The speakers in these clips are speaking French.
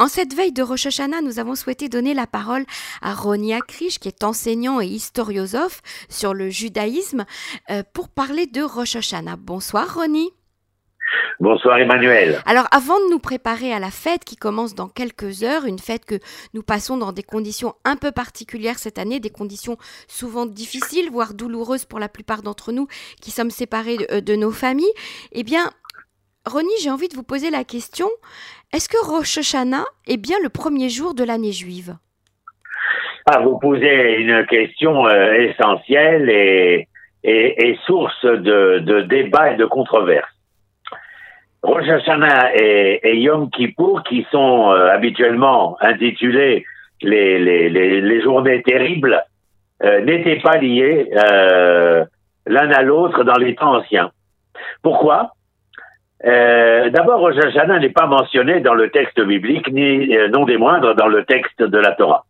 En cette veille de Rosh Hashanah, nous avons souhaité donner la parole à Roni Akrish, qui est enseignant et historiosophe sur le judaïsme, euh, pour parler de Rosh Hashanah. Bonsoir Roni. Bonsoir Emmanuel. Alors avant de nous préparer à la fête qui commence dans quelques heures, une fête que nous passons dans des conditions un peu particulières cette année, des conditions souvent difficiles, voire douloureuses pour la plupart d'entre nous qui sommes séparés de, euh, de nos familles, eh bien, Roni, j'ai envie de vous poser la question, est-ce que Rosh Hashanah est bien le premier jour de l'année juive? Ah, Vous posez une question euh, essentielle et, source de, débats et de controverses. Rosh Hashanah et, Yom Kippour, qui sont euh, habituellement intitulés les, journées terribles, euh, n'étaient pas liés l'un à l'autre dans les temps anciens. Pourquoi? Euh, D'abord, Rosh Hashanah n'est pas mentionné dans le texte biblique, ni euh, non des moindres dans le texte de la Torah.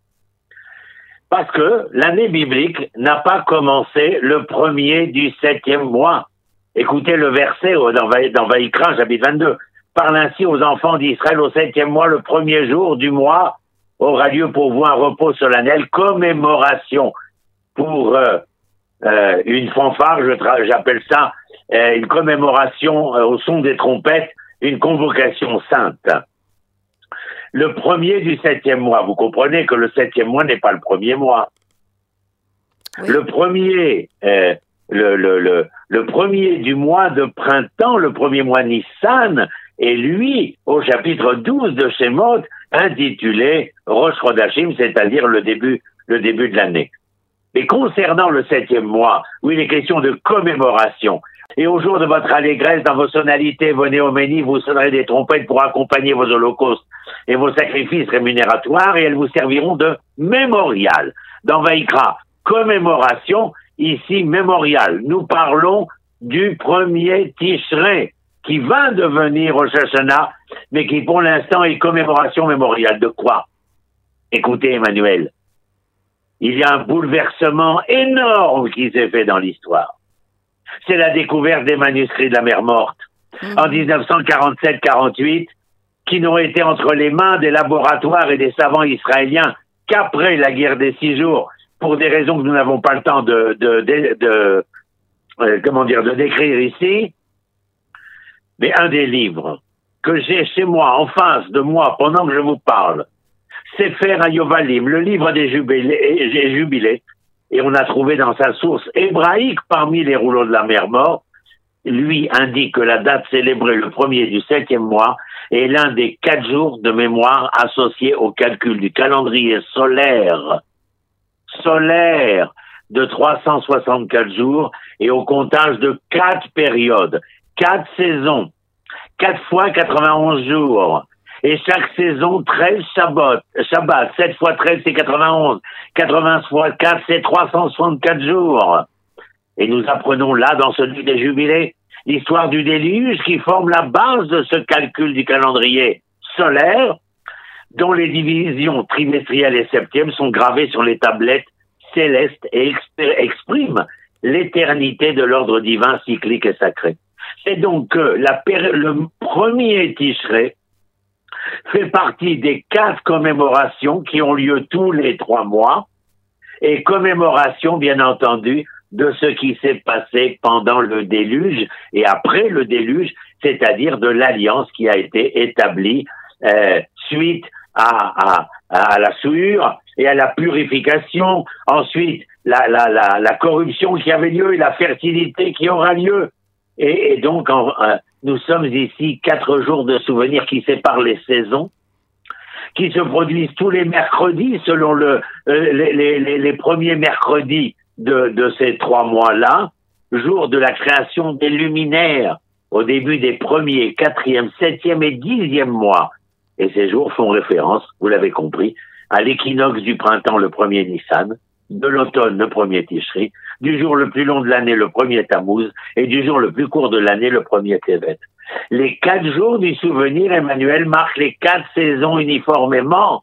Parce que l'année biblique n'a pas commencé le premier du septième mois. Écoutez le verset dans, dans Vaïkra, chapitre 22. Parle ainsi aux enfants d'Israël au septième mois, le premier jour du mois, aura lieu pour vous un repos solennel, commémoration pour euh, euh une fanfare, j'appelle ça euh, une commémoration euh, au son des trompettes, une convocation sainte. Le premier du septième mois, vous comprenez que le septième mois n'est pas le premier mois. Le premier, euh, le, le, le, le, premier du mois de printemps, le premier mois Nissan, est lui, au chapitre 12 de Shemot, intitulé Rosh Chodashim, c'est-à-dire le début, le début de l'année. Mais concernant le septième mois, où il est question de commémoration, et au jour de votre allégresse, dans vos sonalités, vos néoménies, vous sonnerez des trompettes pour accompagner vos holocaustes et vos sacrifices rémunérateurs, et elles vous serviront de mémorial. Dans Vaikra, commémoration, ici mémorial. Nous parlons du premier Tishrei, qui va devenir Rosh Hashanah, mais qui pour l'instant est commémoration mémoriale. De quoi? Écoutez, Emmanuel, il y a un bouleversement énorme qui s'est fait dans l'histoire c'est la découverte des manuscrits de la mer morte mmh. en 1947-48 qui n'ont été entre les mains des laboratoires et des savants israéliens qu'après la guerre des six jours, pour des raisons que nous n'avons pas le temps de, de, de, euh, comment dire, de décrire ici. Mais un des livres que j'ai chez moi, en face de moi, pendant que je vous parle, c'est Faire Yovalim, le livre des jubilés, jubilés et on a trouvé dans sa source hébraïque parmi les rouleaux de la mer morte, lui indique que la date célébrée le premier du septième mois est l'un des quatre jours de mémoire associés au calcul du calendrier solaire, solaire de 364 jours et au comptage de quatre périodes, quatre saisons, quatre fois 91 jours, et chaque saison, 13 Shabbat. Shabbat, 7 fois 13, c'est 91. 80 fois 4, c'est 364 jours. Et nous apprenons là, dans ce livre des jubilés, l'histoire du déluge qui forme la base de ce calcul du calendrier solaire, dont les divisions trimestrielles et septièmes sont gravées sur les tablettes célestes et expriment l'éternité de l'ordre divin cyclique et sacré. C'est donc que la, le premier Tishrei fait partie des quatre commémorations qui ont lieu tous les trois mois et commémoration, bien entendu, de ce qui s'est passé pendant le déluge et après le déluge, c'est-à-dire de l'alliance qui a été établie euh, suite à, la souillure et à la purification, ensuite la, la, corruption qui avait lieu et la fertilité qui aura lieu. Et, donc, euh, nous sommes ici quatre jours de souvenirs qui séparent les saisons, qui se produisent tous les mercredis selon euh, les, premiers mercredis de, de ces trois mois-là, jour de la création des luminaires au début des premiers, quatrième, septième et dixième mois. Et ces jours font référence, vous l'avez compris, à l'équinoxe du printemps, le premier Nissan, de l'automne, le premier Tishri, du jour le plus long de l'année, le premier Tammuz, et du jour le plus court de l'année, le premier Tevet. Les quatre jours du souvenir, Emmanuel, marquent les quatre saisons uniformément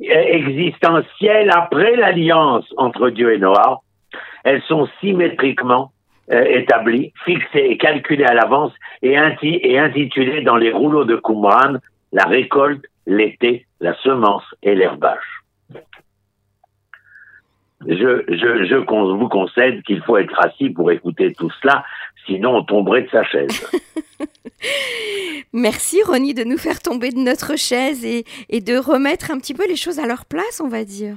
euh, existentielles après l'alliance entre Dieu et Noah. Elles sont symétriquement euh, établies, fixées et calculées à l'avance et, et intitulées dans les rouleaux de Qumran la récolte, l'été, la semence et l'herbage. Je, je, je vous concède qu'il faut être assis pour écouter tout cela, sinon on tomberait de sa chaise. Merci Ronnie de nous faire tomber de notre chaise et, et, de remettre un petit peu les choses à leur place, on va dire.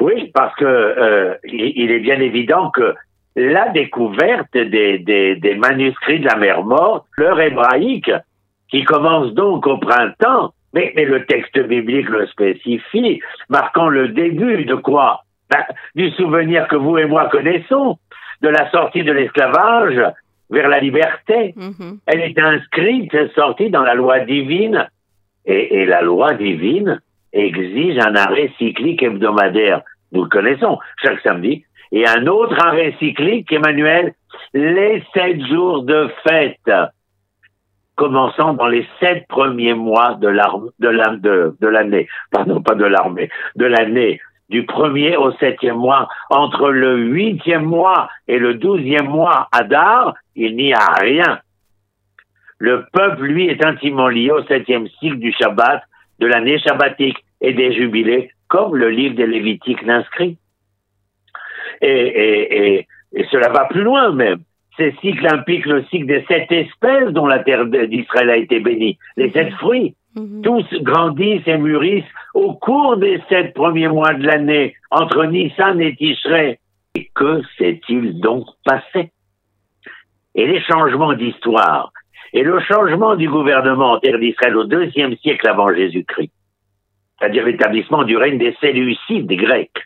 Oui, parce que euh, il, est bien évident que la découverte des, des, des manuscrits de la mer morte, l'heure hébraïque, qui commence donc au printemps, mais, mais, le texte biblique le spécifie, marquant le début de quoi? Ben, Du souvenir que vous et moi connaissons, de la sortie de l'esclavage vers la liberté. Mm-hmm. Elle est inscrite, sortie dans la loi divine. Et, et, la loi divine exige un arrêt cyclique hebdomadaire. Nous le connaissons, chaque samedi. Et un autre arrêt cyclique, Emmanuel, les sept jours de fête commençant dans les sept premiers mois de l'année, pardon, pas de l'armée, de l'année, du premier au septième mois, entre le huitième mois et le douzième mois Adar, il n'y a rien. Le peuple, lui, est intimement lié au septième cycle du Shabbat, de l'année shabbatique et des jubilés, comme le livre des Lévitiques l'inscrit. Et cela va plus loin même. Ces cycles impliquent le cycle des sept espèces dont la terre d'Israël a été bénie, les sept mhm. fruits. Mhm. Tous grandissent et mûrissent au cours des sept premiers mois de l'année, entre Nissan et Tishrei. Et que s'est-il donc passé? Et les changements d'histoire et le changement du gouvernement en terre d'Israël au deuxième siècle avant Jésus-Christ, c'est-à-dire l'établissement du règne des Séleucides grecs,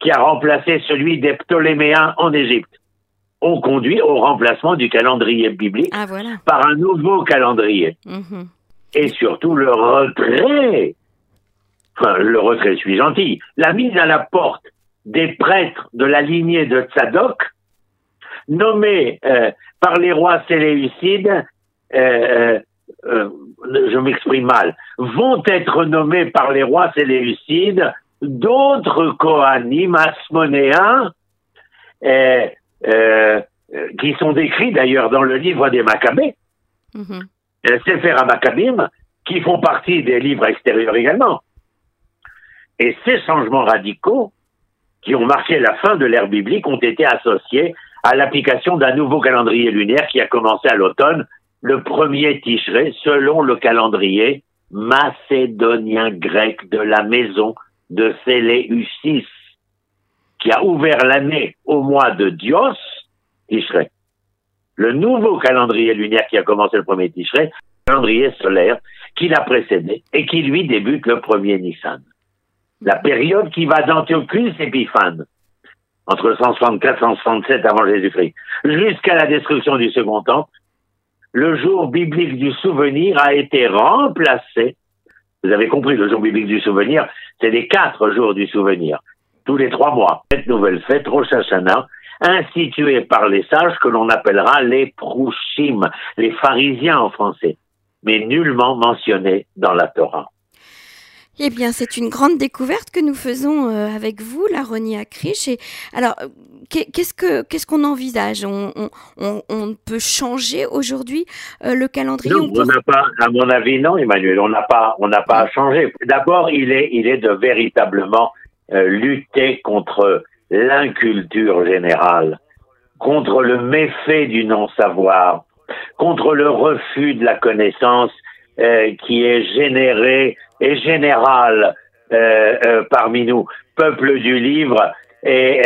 qui a remplacé celui des Ptoléméens en Égypte ont conduit au remplacement du calendrier biblique ah, voilà. par un nouveau calendrier. Mm-hmm. Et surtout le retrait, enfin le retrait, je suis gentil, la mise à la porte des prêtres de la lignée de Tzadok, nommés euh, par les rois séléucides, euh, euh, je m'exprime mal, vont être nommés par les rois séléucides d'autres Kohanim asmonéens euh, euh, qui sont décrits d'ailleurs dans le livre des Maccabées, mm Sefer Maccabim, qui font partie des livres extérieurs également. Et ces changements radicaux, qui ont marqué la fin de l'ère biblique, ont été associés à l'application d'un nouveau calendrier lunaire qui a commencé à l'automne, le premier Tishré, selon le calendrier macédonien grec de la maison de Séleucis qui a ouvert l'année au mois de Dios, Tishrei. Le nouveau calendrier lunaire qui a commencé le premier Tishrei, calendrier solaire qui l'a précédé et qui lui débute le premier Nissan. La période qui va d'Antiochus Épiphane, entre 164 et 167 avant Jésus-Christ, jusqu'à la destruction du second temple, le jour biblique du souvenir a été remplacé. Vous avez compris, le jour biblique du souvenir, c'est les quatre jours du souvenir tous les trois mois. Cette nouvelle fête, Rosh Hashanah, instituée par les sages que l'on appellera les Prouchim, les pharisiens en français, mais nullement mentionnés dans la Torah. Eh bien, c'est une grande découverte que nous faisons euh, avec vous, la Roni Akrish. Et alors, qu'est-ce que qu'est-ce qu'on envisage? On, on, peut changer aujourd'hui euh, le calendrier Non, on pas, à mon avis, non, Emmanuel, on n'a pas, on n'a pas à changer. D'abord, il est, il est de véritablement lutter contre l'inculture générale, contre le méfait du non-savoir, contre le refus de la connaissance euh, qui est généré et général euh, parmi nous, peuple du livre, et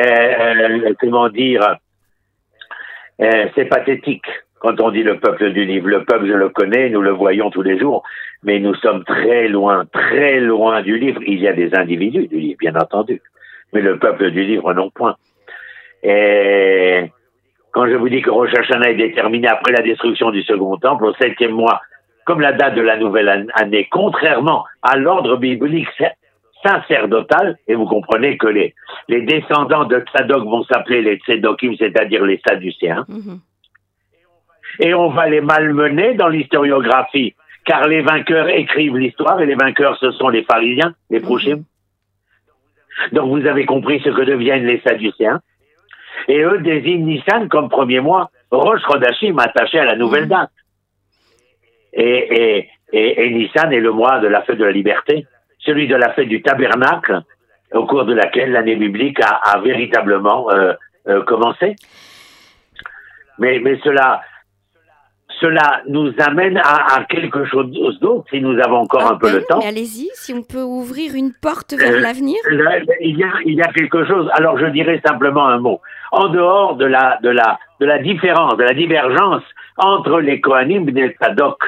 comment dire, c'est pathétique quand on dit le peuple du livre. Le peuple, je le connais, nous le voyons tous les jours, mais nous sommes très loin, très loin du livre. Il y a des individus du livre, bien entendu, mais le peuple du livre non point. Et quand je vous dis que Rosh Hashanah est déterminé après la destruction du second temple, au septième mois, comme la date de la nouvelle année, contrairement à l'ordre biblique sacerdotal, et vous comprenez que les, les descendants de Tzadok vont s'appeler les Tzedokim, c'est-à-dire les Sadducéens, mm-hmm. Et on va les malmener dans l'historiographie car les vainqueurs écrivent l'histoire et les vainqueurs, ce sont les pharisiens, les prochains. Donc vous avez compris ce que deviennent les Sadducéens. Et eux désignent Nissan comme premier mois, Rosh Chodashim attaché à la nouvelle date. Et, et, Nissan est le mois de la fête de la liberté, celui de la fête du tabernacle, au cours de laquelle l'année biblique a, véritablement euh, euh, commencé. Mais, mais cela, cela nous amène à, quelque chose d'autre, si nous avons encore un peu le temps. Allez-y, si on peut ouvrir une porte vers euh, l'avenir. Il y, a, il y a quelque chose. Alors je dirais simplement un mot. En dehors de la, de la, de la différence, de la divergence entre les Kohanim et Sadok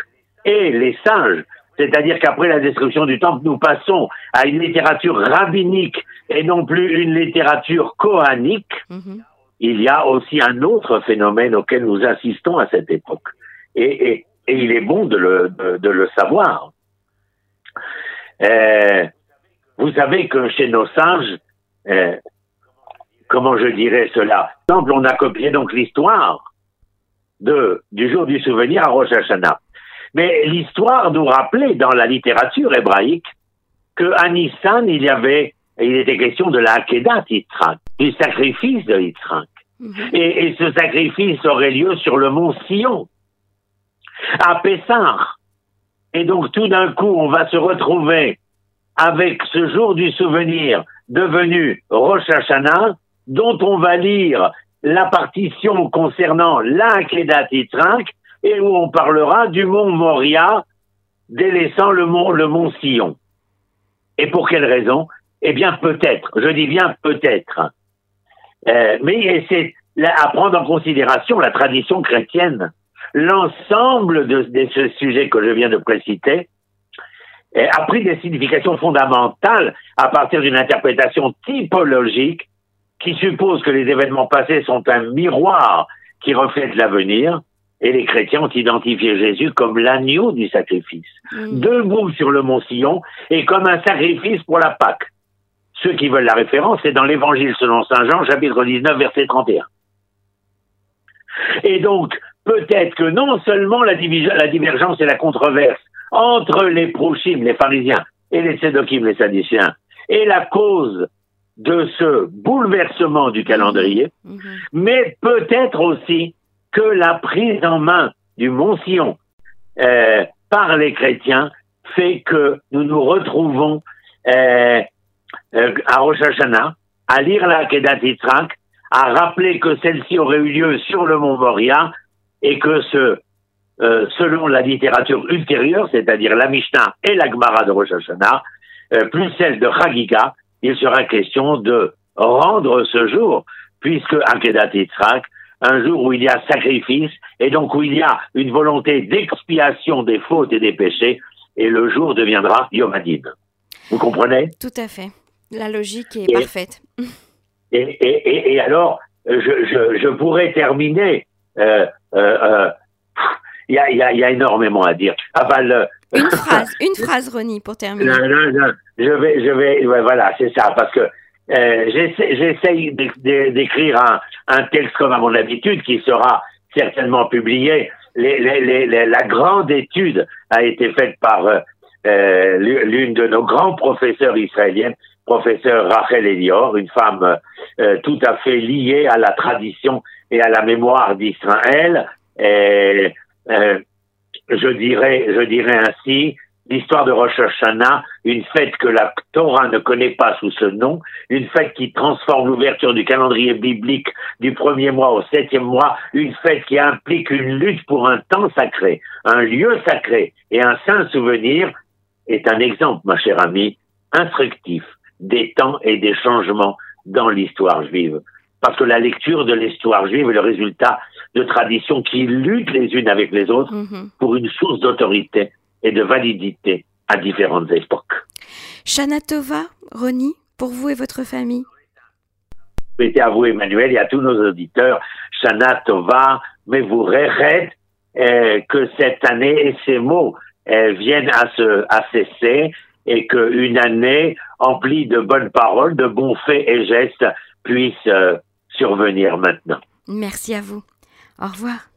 et les singes, c'est-à-dire qu'après la destruction du temple, nous passons à une littérature rabbinique et non plus une littérature kohanique. Mhm. Il y a aussi un autre phénomène auquel nous assistons à cette époque et, il est bon de le, savoir. Euh, vous savez que chez nos singes, euh, comment je dirais cela? Exemple, on a copié donc l'histoire de du jour du souvenir à Rosh Hashanah. Mais l'histoire nous rappelait dans la littérature hébraïque qu'à Nissan, il y avait, il était question de la Hakedat Yitzhak, du sacrifice de Yitzhak. Mhm. Et, et, ce sacrifice aurait lieu sur le mont Sion à Pessar. Et donc tout d'un coup, on va se retrouver avec ce jour du souvenir devenu Rosh Hashanah, dont on va lire la partition concernant l'Akedat et où on parlera du mont Moria délaissant le mont, le mont Sion. Et pour quelle raison? Eh bien peut-être, je dis bien peut-être. Euh, mais c'est à prendre en considération la tradition chrétienne l'ensemble de, ce sujet que je viens de préciter a pris des significations fondamentales à partir d'une interprétation typologique qui suppose que les événements passés sont un miroir qui reflète l'avenir, et les chrétiens ont identifié Jésus comme l'agneau du sacrifice, mm. debout sur le mont Sion, et comme un sacrifice pour la Pâque. Ceux qui veulent la référence, c'est dans l'Évangile selon Saint Jean, chapitre 19, verset 31. Et donc, peut-être que non seulement la, divergence et la controverse entre les prochim, les pharisiens, et les sédokim, les sadduciens, est la cause de ce bouleversement du calendrier, mhm. mais peut-être aussi que la prise en main du Mont Sion euh, par les chrétiens fait que nous nous retrouvons euh, euh, à Rosh Hashanah à lire la Kedat Yitzhak, à rappeler que celle-ci aurait eu lieu sur le mont Moria et que ce, euh, selon la littérature ultérieure, c'est-à-dire la Mishnah et la Gemara de Rosh Hashanah, euh, plus celle de Chagiga, il sera question de rendre ce jour, puisque Akedat Yitzhak, un jour où il y a sacrifice, et donc où il y a une volonté d'expiation des fautes et des péchés, et le jour deviendra Yom. Vous comprenez? Tout à fait. La logique est parfaite. Et, et, et, alors, je, je, je pourrais terminer euh, euh, euh, il y, a, y, a, y, a, énormément à dire. Ah, une phrase, une phrase, Ronnie, pour terminer. Non, non, non. Je vais, je vais, voilà, c'est ça, parce que euh, j'essaye d'écrire un, un, texte comme à mon habitude, qui sera certainement publié. Les, les, les, la grande étude a été faite par euh, l'une de nos grands professeurs israéliennes, professeur Rachel Elior, une femme euh, tout à fait liée à la tradition et à la mémoire d'Israël. Euh, je dirais, je dirais ainsi, l'histoire de Rosh Hashanah, une fête que la Torah ne connaît pas sous ce nom, une fête qui transforme l'ouverture du calendrier biblique du premier mois au septième mois, une fête qui implique une lutte pour un temps sacré, un lieu sacré et un saint souvenir, est un exemple, ma chère amie, instructif des temps et des changements dans l'histoire juive. Parce que la lecture de l'histoire juive est le résultat de traditions qui luttent les unes avec les autres mhm. pour une source d'autorité et de validité à différentes époques. Shana Tova, Roni, pour vous et votre famille. Mettez à vous, Emmanuel, et à tous nos auditeurs, Shana Tova, mais vous rêvez euh, que cette année et ces mots euh, viennent à, se, à cesser et qu'une année emplie de bonnes paroles, de bons faits et gestes puisse euh, Merci à vous. Au revoir.